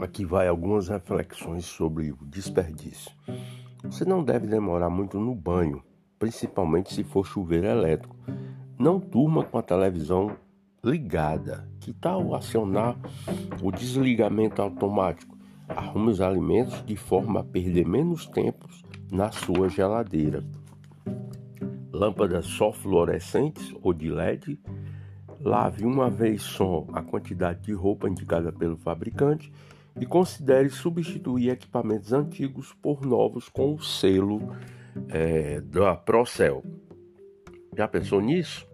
Aqui vai algumas reflexões sobre o desperdício. Você não deve demorar muito no banho, principalmente se for chuveiro elétrico. Não durma com a televisão ligada. Que tal acionar o desligamento automático? Arrume os alimentos de forma a perder menos tempo na sua geladeira. Lâmpadas só fluorescentes ou de LED. Lave uma vez só a quantidade de roupa indicada pelo fabricante e considere substituir equipamentos antigos por novos com o selo é, da Procel. Já pensou nisso?